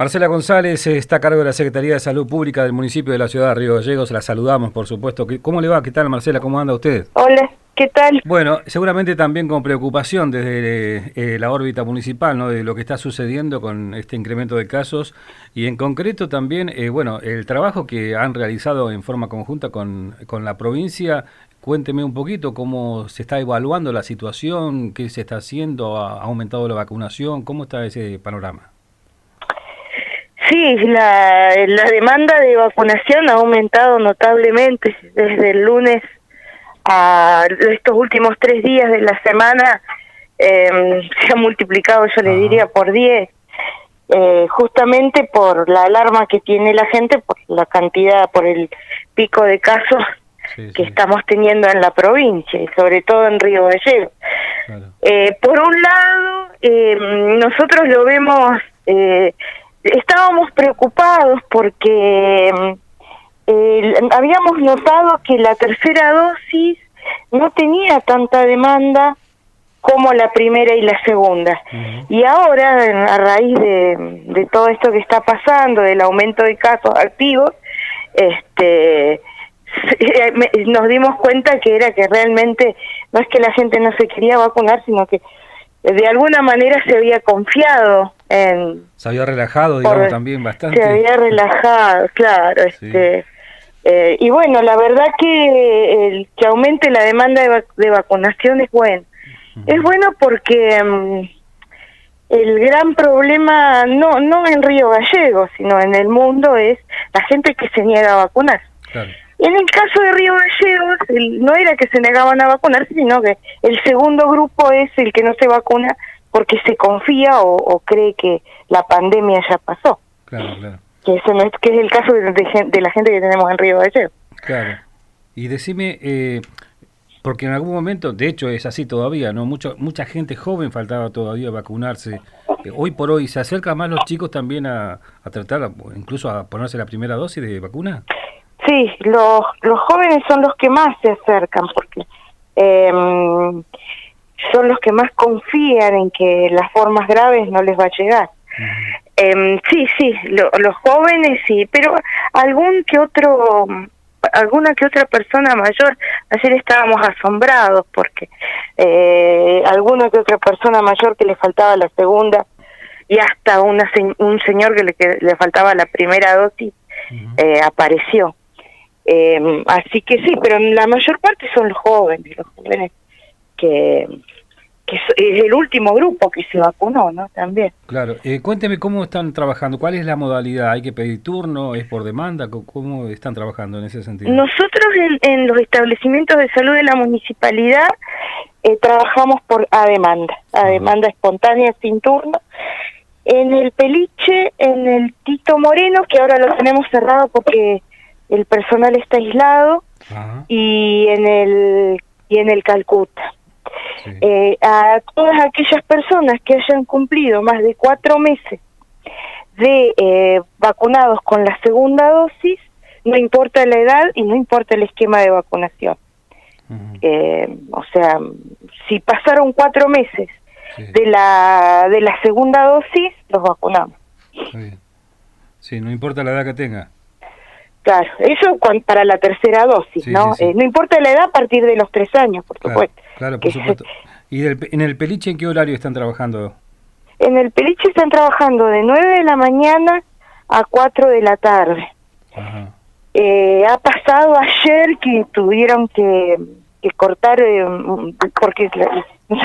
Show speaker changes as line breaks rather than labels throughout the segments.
Marcela González está a cargo de la Secretaría de Salud Pública del municipio de la ciudad de Río Gallegos. La saludamos, por supuesto. ¿Cómo le va? ¿Qué tal, Marcela? ¿Cómo anda usted?
Hola, ¿qué tal?
Bueno, seguramente también con preocupación desde eh, la órbita municipal, ¿no? De lo que está sucediendo con este incremento de casos y en concreto también, eh, bueno, el trabajo que han realizado en forma conjunta con, con la provincia Cuénteme un poquito cómo se está evaluando la situación, qué se está haciendo, ha aumentado la vacunación, cómo está ese panorama.
Sí, la, la demanda de vacunación ha aumentado notablemente desde el lunes a estos últimos tres días de la semana. Em, se ha multiplicado, yo le diría, por diez. Eh, justamente por la alarma que tiene la gente, por la cantidad, por el pico de casos que estamos teniendo en la provincia y sobre todo en Río Gallegos. Eh, por un lado, eh, nosotros lo vemos, eh, estábamos preocupados porque habíamos notado que la tercera dosis no tenía tanta demanda como la primera y la segunda. Y ahora, a raíz de, de todo esto que está pasando, del aumento de casos activos, este nos dimos cuenta que era que realmente no es que la gente no se quería vacunar, sino que de alguna manera se había confiado en...
Se había relajado, digamos, también bastante.
Se había relajado, claro. este eh, Y bueno, la verdad que el que aumente la demanda de, vacunación es bueno. Es bueno porque mm, el gran problema, no, no en Río Gallegos, sino en el mundo, es la gente que se niega a vacunar. Claro. En el caso de Río Gallegos, no era que se negaban a vacunarse, sino que el segundo grupo es el que no se vacuna porque se confía o, cree que la pandemia ya pasó. Claro, claro. Que, eso no es, que es el caso de, la gente que tenemos en Río Gallegos.
Claro. Y decime, eh, porque en algún momento, de hecho es así todavía, ¿no? Mucho, mucha gente joven faltaba todavía vacunarse. Eh, hoy por hoy, ¿se acercan más los chicos también a, a tratar, incluso a ponerse la primera dosis de vacuna?
Sí, los, los jóvenes son los que más se acercan porque eh, son los que más confían en que las formas graves no les va a llegar. Eh, sí, sí, los jóvenes sí, pero algún que otro, alguna que otra persona mayor, ayer estábamos asombrados porque eh, alguna que otra persona mayor que le faltaba la segunda y hasta una, un señor que le, que le faltaba la primera dosis eh, apareció. Eh, así que sí, pero la mayor parte son los jóvenes, los jóvenes que, que es el último grupo que se vacunó, ¿no? También.
Claro. Eh, cuénteme cómo están trabajando, cuál es la modalidad, ¿hay que pedir turno, es por demanda? ¿Cómo están trabajando en ese sentido?
Nosotros en, los establecimientos de salud de la municipalidad eh, trabajamos por a demanda, a demanda espontánea sin turno. En el Peliche, en el Tito Moreno, que ahora lo tenemos cerrado porque el personal está aislado y en el y en el Calcuta. Eh, a todas aquellas personas que hayan cumplido más de cuatro meses de eh, vacunados con la segunda dosis, no importa la edad y no importa el esquema de vacunación. Eh, o sea, si pasaron cuatro meses de la de la segunda dosis, los vacunamos.
Sí, no importa la edad que tenga.
Claro, eso para la tercera dosis, ¿no? Eh, no importa la edad a partir de los tres años, por supuesto.
Claro, por supuesto. ¿Y en el Peliche en qué horario están trabajando?
En el Peliche están trabajando de 9 de la mañana a 4 de la tarde. Eh, ha pasado ayer que tuvieron que, cortar eh, porque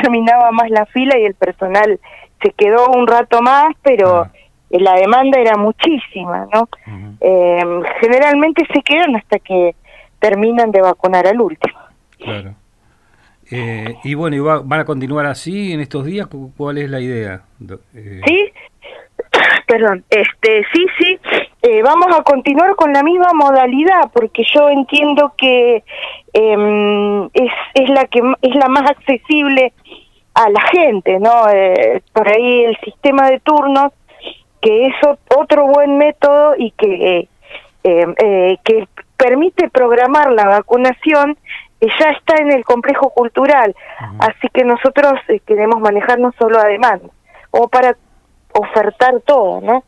terminaba más la fila y el personal se quedó un rato más, pero... Eh, la demanda era muchísima, ¿no? Eh, generalmente se quedan hasta que terminan de vacunar al último.
Claro. Eh, y bueno, ¿y ¿van a continuar así en estos días? ¿Cuál es la idea?
Sí, perdón, este, sí, sí, vamos a continuar con la misma modalidad porque yo entiendo que em, es, es la que es la más accesible a la gente, ¿no? por ahí el sistema de turnos que es otro buen método y que, eh, eh, que permite programar la vacunación ya está en el complejo cultural, así que nosotros eh, queremos manejarnos solo a demanda, o para ofertar todo, ¿no?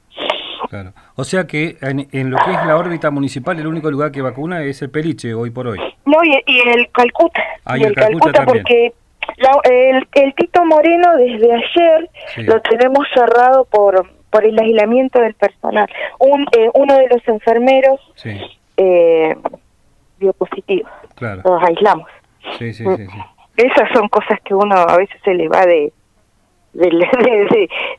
Claro. O sea que en, lo que es la órbita municipal, el único lugar que vacuna es el Peliche hoy por hoy.
No, y, el Calcuta.
Ah, y, el, Calcuta,
porque el, Tito Moreno desde ayer lo tenemos cerrado por por el aislamiento del personal. Un, eh, uno de los enfermeros eh, dio positivo. Claro. Los aislamos.
Sí, sí, sí, sí.
Esas son cosas que uno a veces se le va de de,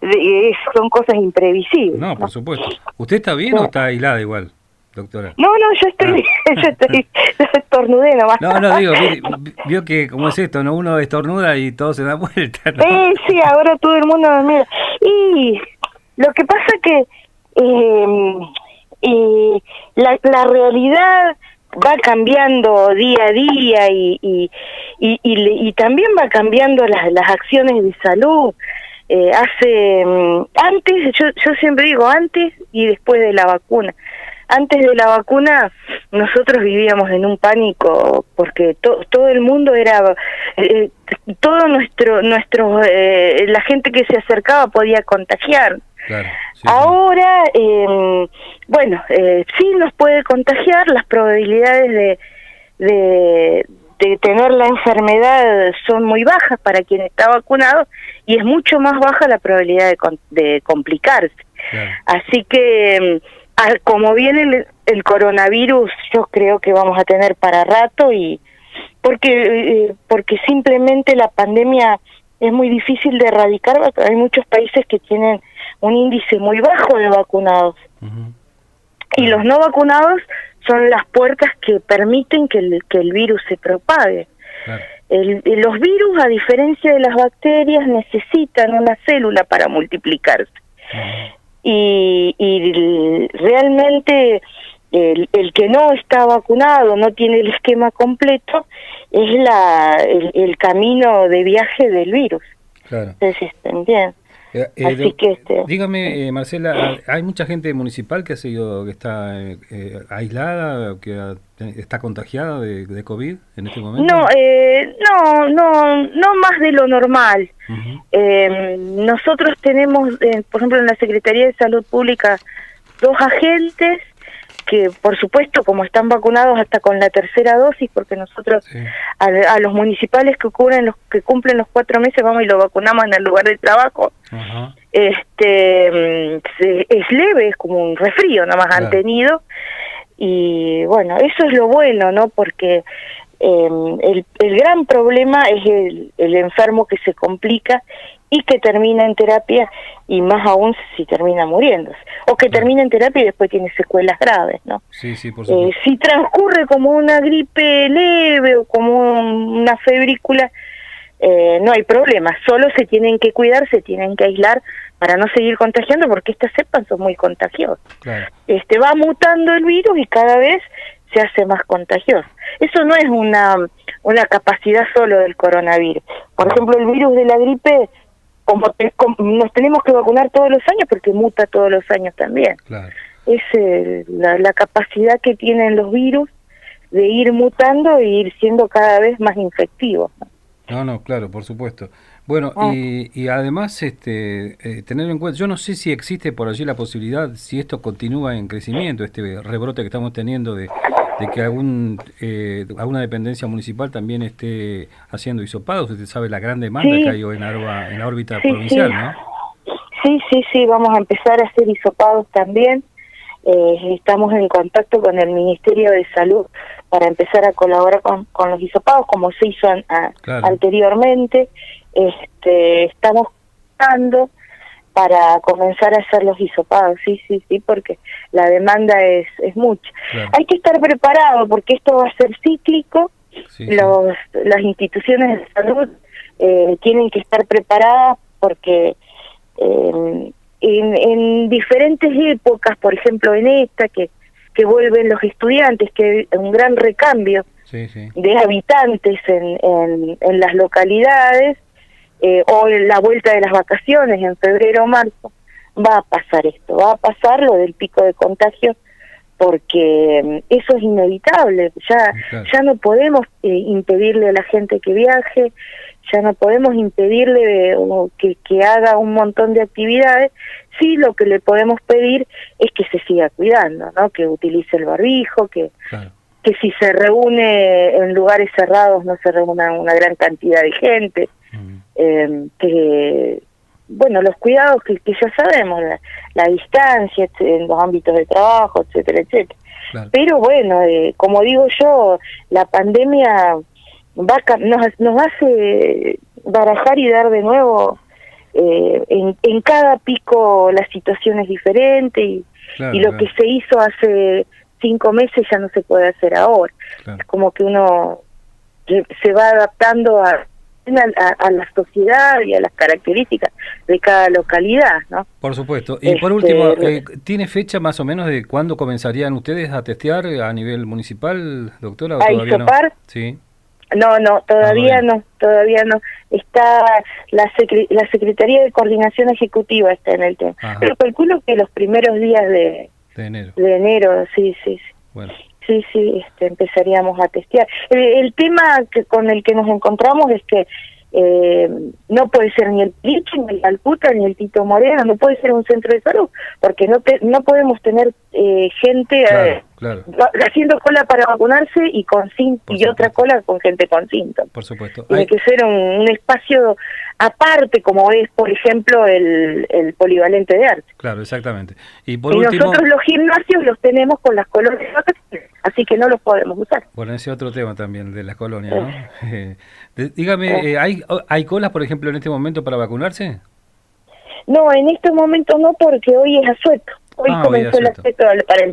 de, son cosas imprevisibles.
No, por supuesto. ¿Usted está bien o está aislada igual, doctora?
No, no, yo estoy, ah. yo estoy, estornudé nomás.
No, no, digo, vio, que como es esto, ¿no? Uno estornuda y todo se da vuelta.
¿no? sí, ahora todo el mundo me mira. Y lo que pasa que eh, la, la realidad va cambiando día a día y, y, y, y, también va cambiando las, las acciones de salud. Eh, hace mm, antes, yo, yo siempre digo antes y después de la vacuna. Antes de la vacuna nosotros vivíamos en un pánico porque todo el mundo era eh, todo nuestro nuestro eh, la gente que se acercaba podía contagiar. Ahora, eh, bueno, eh, sí nos puede contagiar, las probabilidades de, de, tener la enfermedad son muy bajas para quien está vacunado y es mucho más baja la probabilidad de, de complicarse. Así que, mm, como viene el, el, coronavirus, yo creo que vamos a tener para rato y porque eh, porque simplemente la pandemia es muy difícil de erradicar, hay muchos países que tienen un índice muy bajo de vacunados. Y los no vacunados son las puertas que permiten que el, que el virus se propague. El, los virus, a diferencia de las bacterias, necesitan una célula para multiplicarse. Y, y realmente el, el, que no está vacunado, no tiene el esquema completo, es la, el, camino de viaje del virus. Claro. Entonces, ¿entiendes?
Eh, eh, este, dígame, eh, Marcela, ¿hay mucha gente municipal que ha sido, que está aislada, que está contagiada de, COVID en este momento?
No, no, no, no más de lo normal. nosotros tenemos, por ejemplo, en la Secretaría de Salud Pública, dos agentes que por supuesto como están vacunados hasta con la tercera dosis porque nosotros a, los municipales que cubren los que cumplen los cuatro meses vamos y lo vacunamos en el lugar de trabajo. Este mm, es leve es como un resfrío nada más han tenido. Y bueno eso es lo bueno no porque em, el, el gran problema es el, el enfermo que se complica y que termina en terapia y más aún si termina muriéndose o que termina en terapia y después tiene secuelas graves, ¿no?
Sí, sí, por
eh, si transcurre como una gripe leve o como una febrícula, eh, no hay problema, solo se tienen que cuidar, se tienen que aislar para no seguir contagiando porque estas cepas son muy contagiosas. Este va mutando el virus y cada vez se hace más contagioso. Eso no es una una capacidad solo del coronavirus. Por ejemplo, el virus de la gripe como, nos tenemos que vacunar todos los años porque muta todos los años también. Es eh, la, capacidad que tienen los virus de ir mutando e ir siendo cada vez más infectivos.
No, no, claro, por supuesto. Bueno, y, y, además este, eh, tener en cuenta, yo no sé si existe por allí la posibilidad, si esto continúa en crecimiento, este rebrote que estamos teniendo de, de que algún eh, alguna dependencia municipal también esté haciendo hisopados. Usted sabe la gran demanda que hay en, en la órbita provincial, ¿no?
Sí, sí, sí, vamos a empezar a hacer hisopados también. Eh, estamos en contacto con el Ministerio de Salud para empezar a colaborar con, con los hisopados, como se hizo anteriormente. Este, estamos dando para comenzar a hacer los hisopados, sí, sí, sí, porque la demanda es, es mucha. Hay que estar preparado porque esto va a ser cíclico, Los, las instituciones de salud eh, tienen que estar preparadas porque eh, en, en diferentes épocas, por ejemplo en esta, que, que vuelven los estudiantes, que hay un gran recambio de habitantes en, en, en las localidades, eh, o en la vuelta de las vacaciones en febrero o marzo, va a pasar esto, va a pasar lo del pico de contagio porque mm, eso es inevitable, ya, ya no podemos eh, impedirle a la gente que viaje, ya no podemos impedirle que, que haga un montón de actividades, sí lo que le podemos pedir es que se siga cuidando, ¿no? que utilice el barbijo, que, que si se reúne en lugares cerrados no se reúna una gran cantidad de gente, eh, que bueno, los cuidados que, que ya sabemos, la, distancia en los ámbitos de trabajo, etcétera, etcétera. Pero bueno, eh, como digo yo, la pandemia va nos, nos hace barajar y dar de nuevo eh, en, en cada pico la situación es diferente y, y lo que se hizo hace cinco meses ya no se puede hacer ahora. Es como que uno se va adaptando a a, la sociedad y a las características de cada localidad, ¿no?
Por supuesto. Y por este, último, eh, ¿tiene fecha más o menos de cuándo comenzarían ustedes a testear a nivel municipal, doctora?
¿A todavía no? Sí. No, no, todavía ah, no, todavía no. Está la, la Secretaría de Coordinación Ejecutiva está en el tema. Pero calculo que los primeros días de,
de enero.
De enero, sí, sí. sí. Bueno sí, sí, este, empezaríamos a testear. El, tema que, con el que nos encontramos es que eh, no puede ser ni el Liche, ni el Calcuta, ni el Tito Moreno, no puede ser un centro de salud, porque no no podemos tener eh, gente eh, haciendo cola para vacunarse y con y otra cola con gente con síntomas.
Por supuesto.
Tiene que ser un, espacio aparte, como es, por ejemplo, el, el polivalente de arte.
Claro, exactamente.
Y, por nosotros los gimnasios los tenemos con las colonias así que no los podemos usar.
Bueno, ese otro tema también de las colonias, ¿no? dígame, eh, ¿hay, ¿hay colas, por ejemplo, en este momento para vacunarse?
No, en este momento no, porque hoy es asueto. Hoy ah, comenzó el aspecto para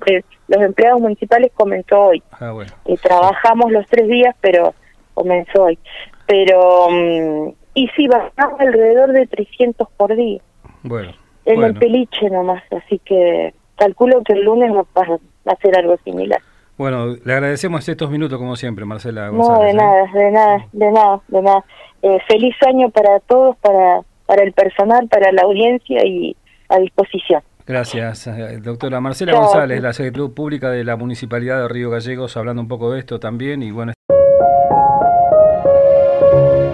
los empleados municipales, comenzó hoy. Ah, bueno. Y trabajamos los tres días, pero comenzó hoy. Pero, mm, y sí, bajamos alrededor de 300 por día.
Bueno.
En el peliche nomás, así que calculo que el lunes va, va a ser algo similar.
Bueno, le agradecemos estos minutos como siempre, Marcela
González. No, de
¿eh?
nada, de nada, de nada, de nada. Eh, feliz año para todos, para, para el personal, para la audiencia y a disposición.
Gracias, eh, doctora Marcela González, la Secretaría Pública de la Municipalidad de Río Gallegos, hablando un poco de esto también y bueno.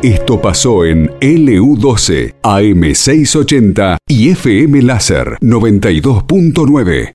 Esto pasó en LU12, AM680 y FM Láser 92.9.